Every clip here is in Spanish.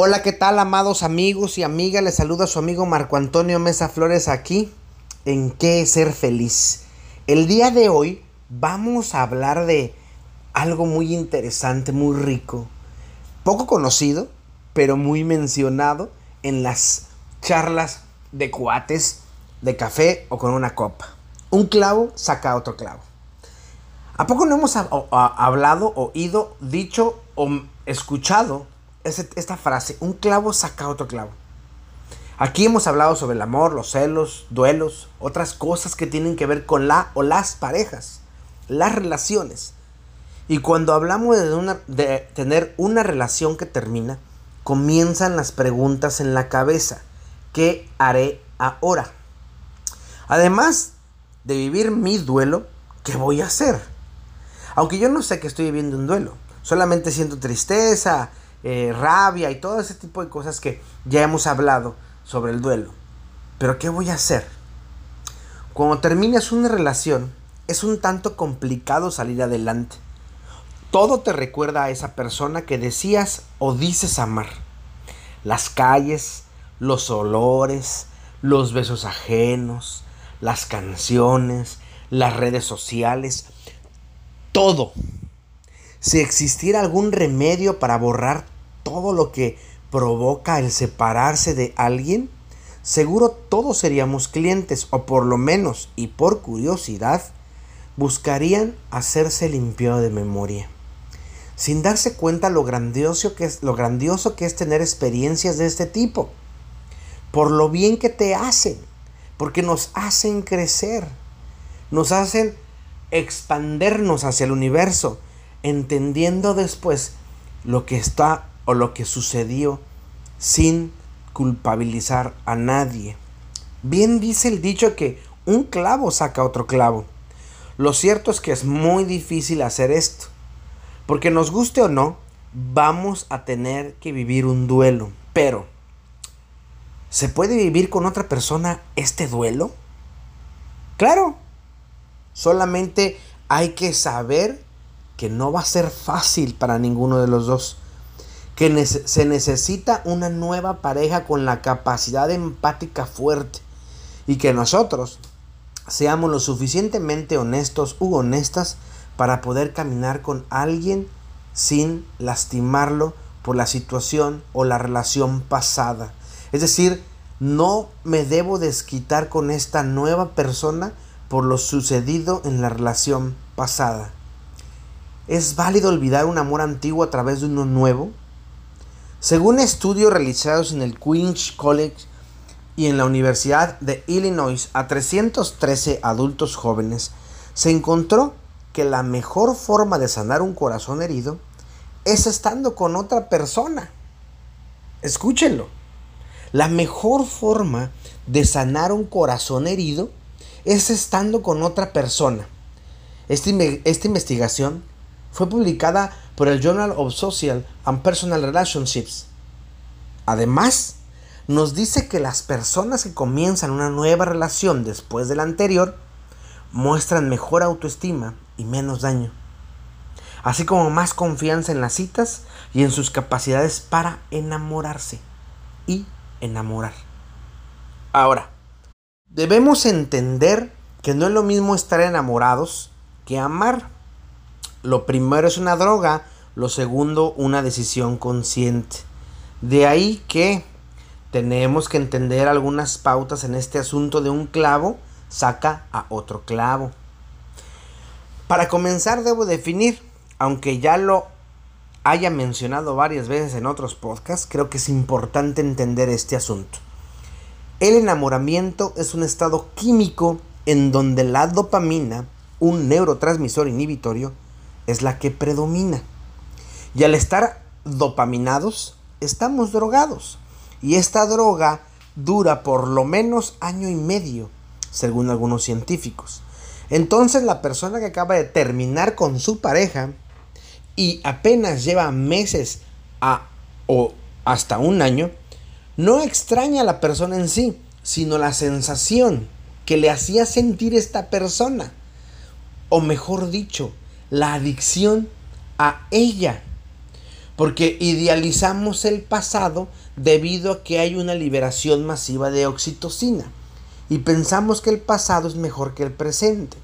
Hola, ¿qué tal, amados amigos y amigas? Les saluda su amigo Marco Antonio Mesa Flores aquí en ¿Qué es ser feliz? El día de hoy vamos a hablar de algo muy interesante, muy rico, poco conocido, pero muy mencionado en las charlas de cuates, de café o con una copa. Un clavo saca otro clavo. ¿A poco no hemos hablado, oído, dicho o escuchado esta frase, un clavo saca otro clavo. Aquí hemos hablado sobre el amor, los celos, duelos, otras cosas que tienen que ver con la o las parejas, las relaciones. Y cuando hablamos de, tener una relación que termina, comienzan las preguntas en la cabeza. ¿Qué haré ahora? Además de vivir mi duelo, ¿qué voy a hacer? Aunque yo no sé que estoy viviendo un duelo, solamente siento tristeza, eh, rabia y todo ese tipo de cosas que ya hemos hablado sobre el duelo. Pero ¿qué voy a hacer? Cuando terminas una relación, es un tanto complicado salir adelante. Todo te recuerda a esa persona que decías o dices amar. Las calles, los olores, los besos ajenos, las canciones, las redes sociales, todo si existiera algún remedio para borrar todo lo que provoca el separarse de alguien, seguro todos seríamos clientes o por lo menos y por curiosidad buscarían hacerse limpio de memoria. Sin darse cuenta lo grandioso que es lo grandioso que es tener experiencias de este tipo. Por lo bien que te hacen, porque nos hacen crecer, nos hacen expandernos hacia el universo, entendiendo después lo que está o lo que sucedió sin culpabilizar a nadie. Bien dice el dicho que un clavo saca otro clavo. Lo cierto es que es muy difícil hacer esto, porque nos guste o no, vamos a tener que vivir un duelo. Pero, ¿se puede vivir con otra persona este duelo? Claro, solamente hay que saber que no va a ser fácil para ninguno de los dos. Que se necesita una nueva pareja con la capacidad empática fuerte. Y que nosotros seamos lo suficientemente honestos u honestas para poder caminar con alguien sin lastimarlo por la situación o la relación pasada. Es decir, no me debo desquitar con esta nueva persona por lo sucedido en la relación pasada. ¿Es válido olvidar un amor antiguo a través de uno nuevo? Según estudios realizados en el Queen's College y en la Universidad de Illinois a 313 adultos jóvenes, se encontró que la mejor forma de sanar un corazón herido es estando con otra persona. Escúchenlo. La mejor forma de sanar un corazón herido es estando con otra persona. Esta, esta investigación fue publicada por el Journal of Social and Personal Relationships. Además, nos dice que las personas que comienzan una nueva relación después de la anterior muestran mejor autoestima y menos daño, así como más confianza en las citas y en sus capacidades para enamorarse y enamorar. Ahora, debemos entender que no es lo mismo estar enamorados que amar. Lo primero es una droga, lo segundo una decisión consciente. De ahí que tenemos que entender algunas pautas en este asunto de un clavo saca a otro clavo. Para comenzar debo definir, aunque ya lo haya mencionado varias veces en otros podcasts, creo que es importante entender este asunto. El enamoramiento es un estado químico en donde la dopamina, un neurotransmisor inhibitorio, es la que predomina. Y al estar dopaminados, estamos drogados. Y esta droga dura por lo menos año y medio, según algunos científicos. Entonces la persona que acaba de terminar con su pareja y apenas lleva meses a, o hasta un año, no extraña a la persona en sí, sino la sensación que le hacía sentir esta persona. O mejor dicho, la adicción a ella. Porque idealizamos el pasado debido a que hay una liberación masiva de oxitocina y pensamos que el pasado es mejor que el presente.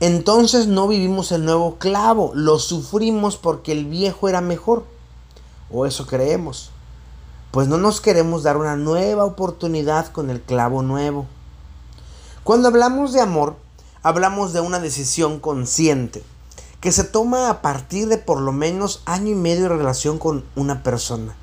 Entonces no vivimos el nuevo clavo, lo sufrimos porque el viejo era mejor. O eso creemos. Pues no nos queremos dar una nueva oportunidad con el clavo nuevo. Cuando hablamos de amor, hablamos de una decisión consciente que se toma a partir de por lo menos año y medio de relación con una persona.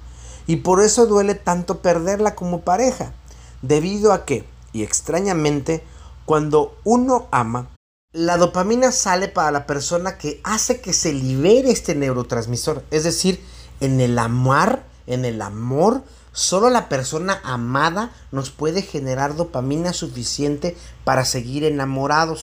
Y por eso duele tanto perderla como pareja, debido a que, y extrañamente, cuando uno ama, la dopamina sale para la persona que hace que se libere este neurotransmisor. Es decir, en el amar, en el amor, solo la persona amada nos puede generar dopamina suficiente para seguir enamorados.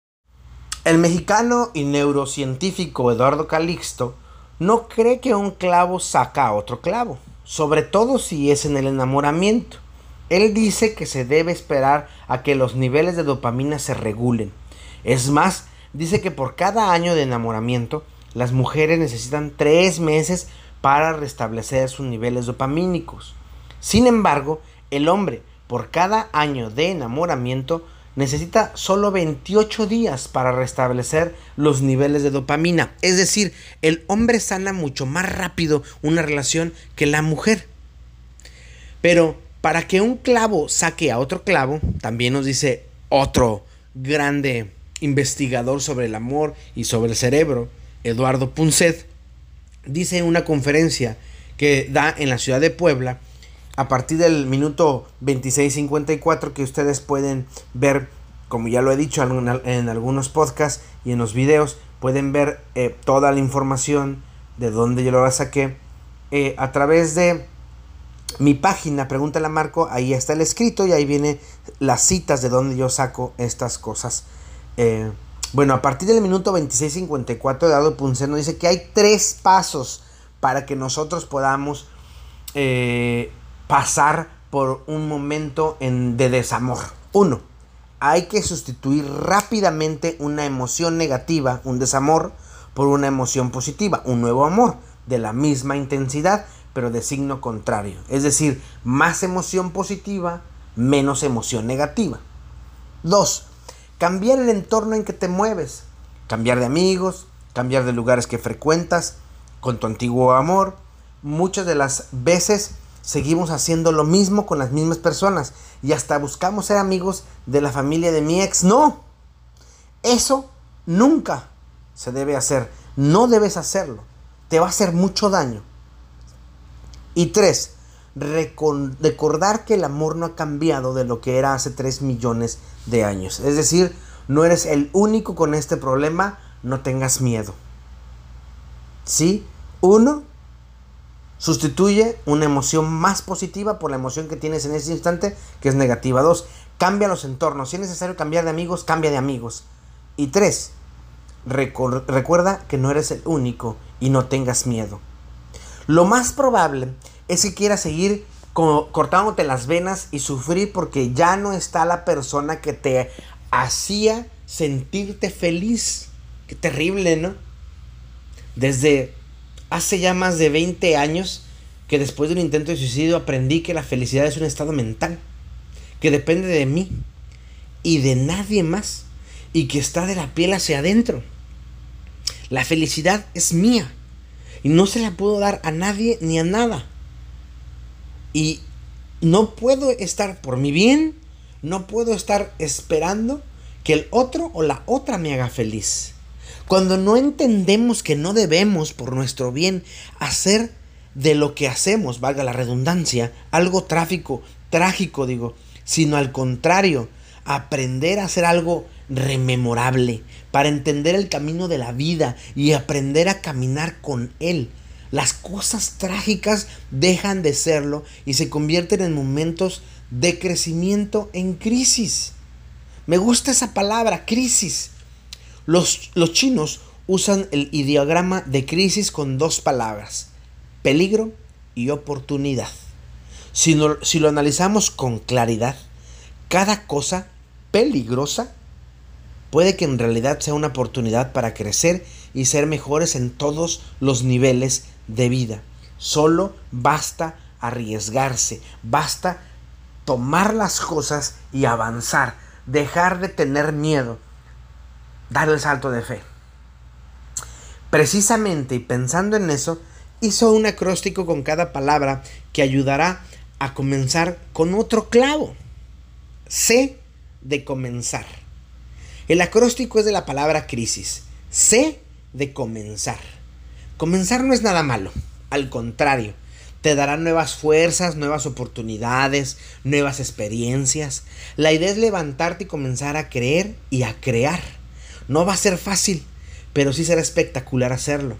El mexicano y neurocientífico Eduardo Calixto no cree que un clavo saca a otro clavo, sobre todo si es en el enamoramiento. Él dice que se debe esperar a que los niveles de dopamina se regulen. Es más, dice que por cada año de enamoramiento, las mujeres necesitan tres meses para restablecer sus niveles dopamínicos. Sin embargo, el hombre, por cada año de enamoramiento, necesita solo 28 días para restablecer los niveles de dopamina. Es decir, el hombre sana mucho más rápido una relación que la mujer. Pero para que un clavo saque a otro clavo, también nos dice otro grande investigador sobre el amor y sobre el cerebro, Eduardo Punset, dice en una conferencia que da en la ciudad de Puebla, a partir del minuto 26.54 que ustedes pueden ver, como ya lo he dicho en algunos podcasts y en los videos, pueden ver eh, toda la información de dónde yo lo saqué eh, a través de mi página, pregúntale a Marco, ahí está el escrito y ahí viene las citas de donde yo saco estas cosas. Eh, bueno, a partir del minuto 26.54, Dado Punce nos dice que hay tres pasos para que nosotros podamos pasar por un momento de desamor. Uno, hay que sustituir rápidamente una emoción negativa, un desamor, por una emoción positiva, un nuevo amor, de la misma intensidad, pero de signo contrario. Es decir, más emoción positiva, menos emoción negativa. Dos, cambiar el entorno en que te mueves. Cambiar de amigos, cambiar de lugares que frecuentas con tu antiguo amor. Muchas de las veces seguimos haciendo lo mismo con las mismas personas y hasta buscamos ser amigos de la familia de mi ex. No, eso nunca se debe hacer. No debes hacerlo. Te va a hacer mucho daño. Y tres, recordar que el amor no ha cambiado de lo que era hace tres millones de años. Es decir, no eres el único con este problema, no tengas miedo. ¿Sí? Uno, Sustituye una emoción más positiva por la emoción que tienes en ese instante, que es negativa. Dos, cambia los entornos. Si es necesario cambiar de amigos, cambia de amigos. Y tres, recuerda que no eres el único y no tengas miedo. Lo más probable es que quieras seguir cortándote las venas y sufrir porque ya no está la persona que te hacía sentirte feliz. Qué terrible, ¿no? Desde hace ya más de 20 años que después de un intento de suicidio aprendí que la felicidad es un estado mental, que depende de mí y de nadie más, y que está de la piel hacia adentro. La felicidad es mía y no se la puedo dar a nadie ni a nada. Y no puedo estar por mi bien, no puedo estar esperando que el otro o la otra me haga feliz. Cuando no entendemos que no debemos, por nuestro bien, hacer de lo que hacemos, valga la redundancia, algo tráfico, trágico digo, sino al contrario, aprender a hacer algo rememorable, para entender el camino de la vida y aprender a caminar con él. Las cosas trágicas dejan de serlo y se convierten en momentos de crecimiento en crisis. Me gusta esa palabra, crisis. Los, chinos usan el ideograma de crisis con dos palabras, peligro y oportunidad. Si, si lo analizamos con claridad, cada cosa peligrosa puede que en realidad sea una oportunidad para crecer y ser mejores en todos los niveles de vida. Solo basta arriesgarse, basta tomar las cosas y avanzar, dejar de tener miedo, dar el salto de fe. Precisamente y pensando en eso, hizo un acróstico con cada palabra que ayudará a comenzar con otro clavo. C de comenzar. El acróstico es de la palabra crisis. C de comenzar. Comenzar no es nada malo, al contrario, te dará nuevas fuerzas, nuevas oportunidades, nuevas experiencias. La idea es levantarte y comenzar a creer y a crear. No va a ser fácil, pero sí será espectacular hacerlo.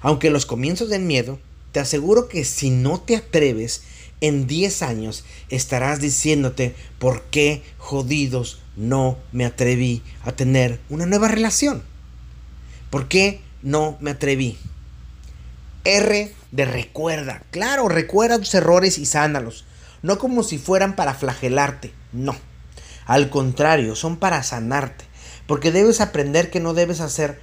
Aunque los comienzos den miedo, te aseguro que si no te atreves, en 10 años estarás diciéndote por qué jodidos no me atreví a tener una nueva relación. ¿Por qué no me atreví? R de recuerda. Claro, recuerda tus errores y sánalos. No como si fueran para flagelarte. No. Al contrario, son para sanarte. Porque debes aprender que no debes hacer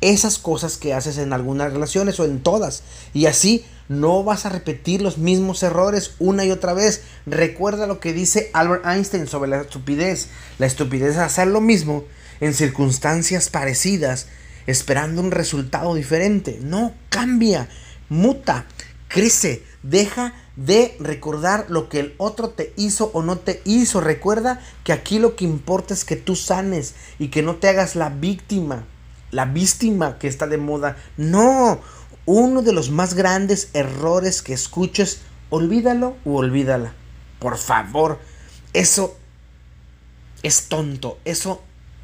esas cosas que haces en algunas relaciones o en todas. Y así no vas a repetir los mismos errores una y otra vez. Recuerda lo que dice Albert Einstein sobre la estupidez. La estupidez es hacer lo mismo en circunstancias parecidas esperando un resultado diferente. No, cambia, muta, crece, deja de recordar lo que el otro te hizo o no te hizo. Recuerda que aquí lo que importa es que tú sanes y que no te hagas la víctima, la víctima que está de moda. No, uno de los más grandes errores que escuches, olvídalo o olvídala. Por favor, eso es tonto, eso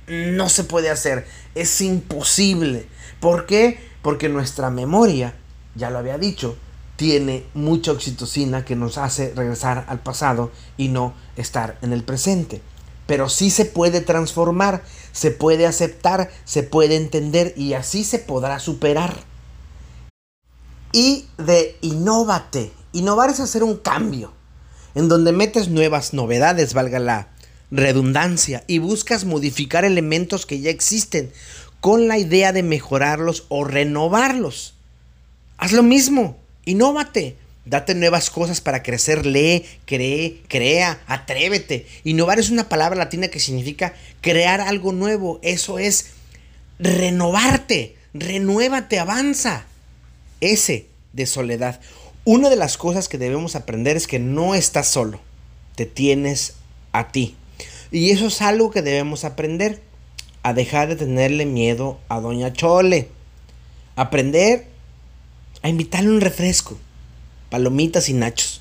no se puede hacer, es imposible. ¿Por qué? Porque nuestra memoria, ya lo había dicho, tiene mucha oxitocina que nos hace regresar al pasado y no estar en el presente. Pero sí se puede transformar, se puede aceptar, se puede entender y así se podrá superar. Y de innovate. Innovar es hacer un cambio, en donde metes nuevas novedades, valga la redundancia y buscas modificar elementos que ya existen con la idea de mejorarlos o renovarlos. Haz lo mismo, innovate, date nuevas cosas para crecer, lee, cree, crea, atrévete. Innovar es una palabra latina que significa crear algo nuevo, eso es renovarte, renuévate, avanza. Ese de soledad. Una de las cosas que debemos aprender es que no estás solo, te tienes a ti. Y eso es algo que debemos aprender. A dejar de tenerle miedo a Doña Chole. Aprender a invitarle un refresco. Palomitas y nachos.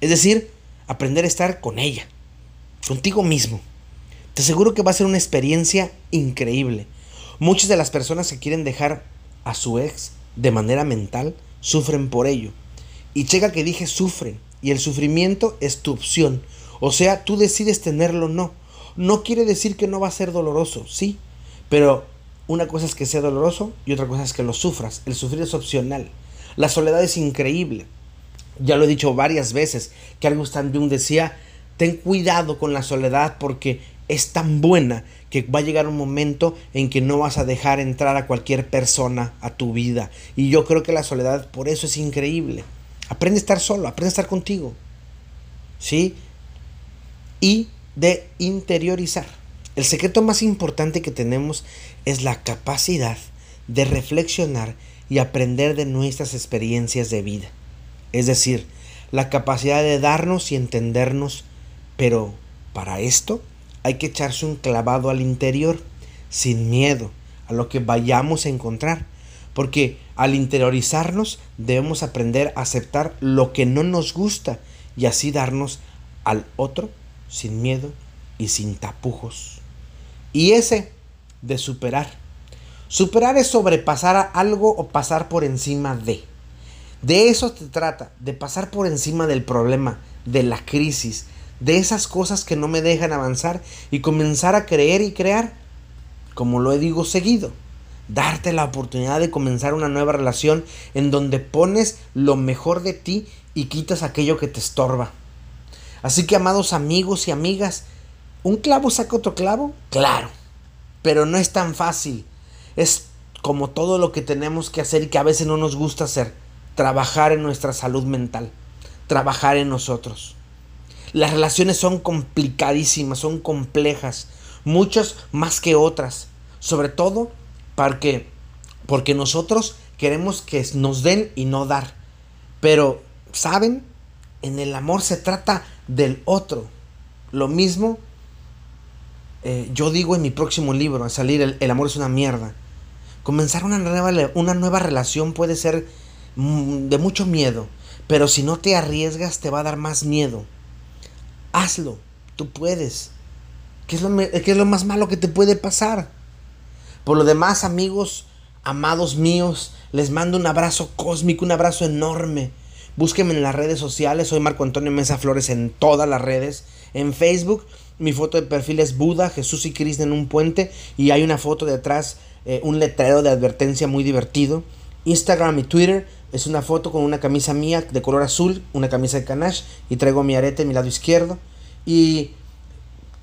Es decir, aprender a estar con ella. Contigo mismo. Te aseguro que va a ser una experiencia increíble. Muchas de las personas que quieren dejar a su ex de manera mental sufren por ello. Y checa que dije sufren. Y el sufrimiento es tu opción. O sea, tú decides tenerlo o no. No quiere decir que no va a ser doloroso, sí, pero una cosa es que sea doloroso y otra cosa es que lo sufras. El sufrir es opcional. La soledad es increíble. Ya lo he dicho varias veces que algo Stan Jung decía, ten cuidado con la soledad porque es tan buena que va a llegar un momento en que no vas a dejar entrar a cualquier persona a tu vida. Y yo creo que la soledad por eso es increíble. Aprende a estar solo, aprende a estar contigo. ¿Sí? Y de interiorizar. El secreto más importante que tenemos es la capacidad de reflexionar y aprender de nuestras experiencias de vida. Es decir, la capacidad de darnos y entendernos, pero para esto hay que echarse un clavado al interior, sin miedo a lo que vayamos a encontrar, porque al interiorizarnos debemos aprender a aceptar lo que no nos gusta y así darnos al otro sin miedo y sin tapujos. Y ese de superar. Superar es sobrepasar algo o pasar por encima de. De eso te trata, de pasar por encima del problema, de la crisis, de esas cosas que no me dejan avanzar y comenzar a creer y crear, como lo he digo seguido. Darte la oportunidad de comenzar una nueva relación en donde pones lo mejor de ti y quitas aquello que te estorba. Así que, amados amigos y amigas, ¿un clavo saca otro clavo? Claro, pero no es tan fácil. Es como todo lo que tenemos que hacer y que a veces no nos gusta hacer. trabajar en nuestra salud mental, trabajar en nosotros. Las relaciones son complicadísimas, son complejas, muchas más que otras, sobre todo porque, porque nosotros queremos que nos den y no dar. Pero, ¿saben? En el amor se trata del otro. Lo mismo eh, yo digo en mi próximo libro, a salir, el, el, amor es una mierda. Comenzar una nueva, una nueva relación puede ser mm, de mucho miedo, pero si no te arriesgas te va a dar más miedo. Hazlo, tú puedes. ¿Qué es lo, qué es lo más malo que te puede pasar? Por lo demás, amigos, amados míos, les mando un abrazo cósmico, un abrazo enorme. Búsquenme en las redes sociales, soy Marco Antonio Mesa Flores en todas las redes. En Facebook, mi foto de perfil es Buda, Jesús y Cristo en un puente y hay una foto detrás, eh, un letrero de advertencia muy divertido. Instagram y Twitter es una foto con una camisa mía de color azul, una camisa de canache y traigo mi arete en mi lado izquierdo. Y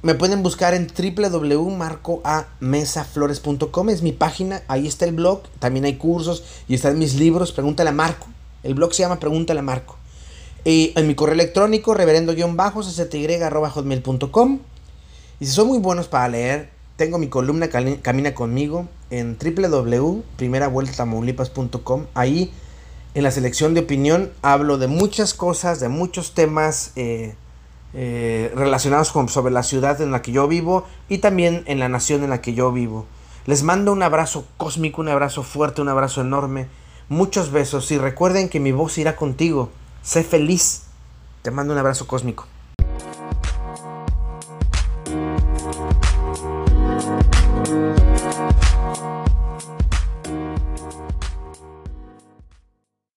me pueden buscar en www.marcoamesaflores.com, es mi página, ahí está el blog, también hay cursos y están mis libros, pregúntale a Marco. El blog se llama Pregúntale a Marco. Y en mi correo electrónico, reverendo-cty.com. Y si son muy buenos para leer, tengo mi columna Camina conmigo en www.primeravueltamaulipas.com. Ahí, en la selección de opinión, hablo de muchas cosas, de muchos temas eh, eh, relacionados con, sobre la ciudad en la que yo vivo y también en la nación en la que yo vivo. Les mando un abrazo cósmico, un abrazo fuerte, un abrazo enorme. Muchos besos y recuerden que mi voz irá contigo. Sé feliz. Te mando un abrazo cósmico.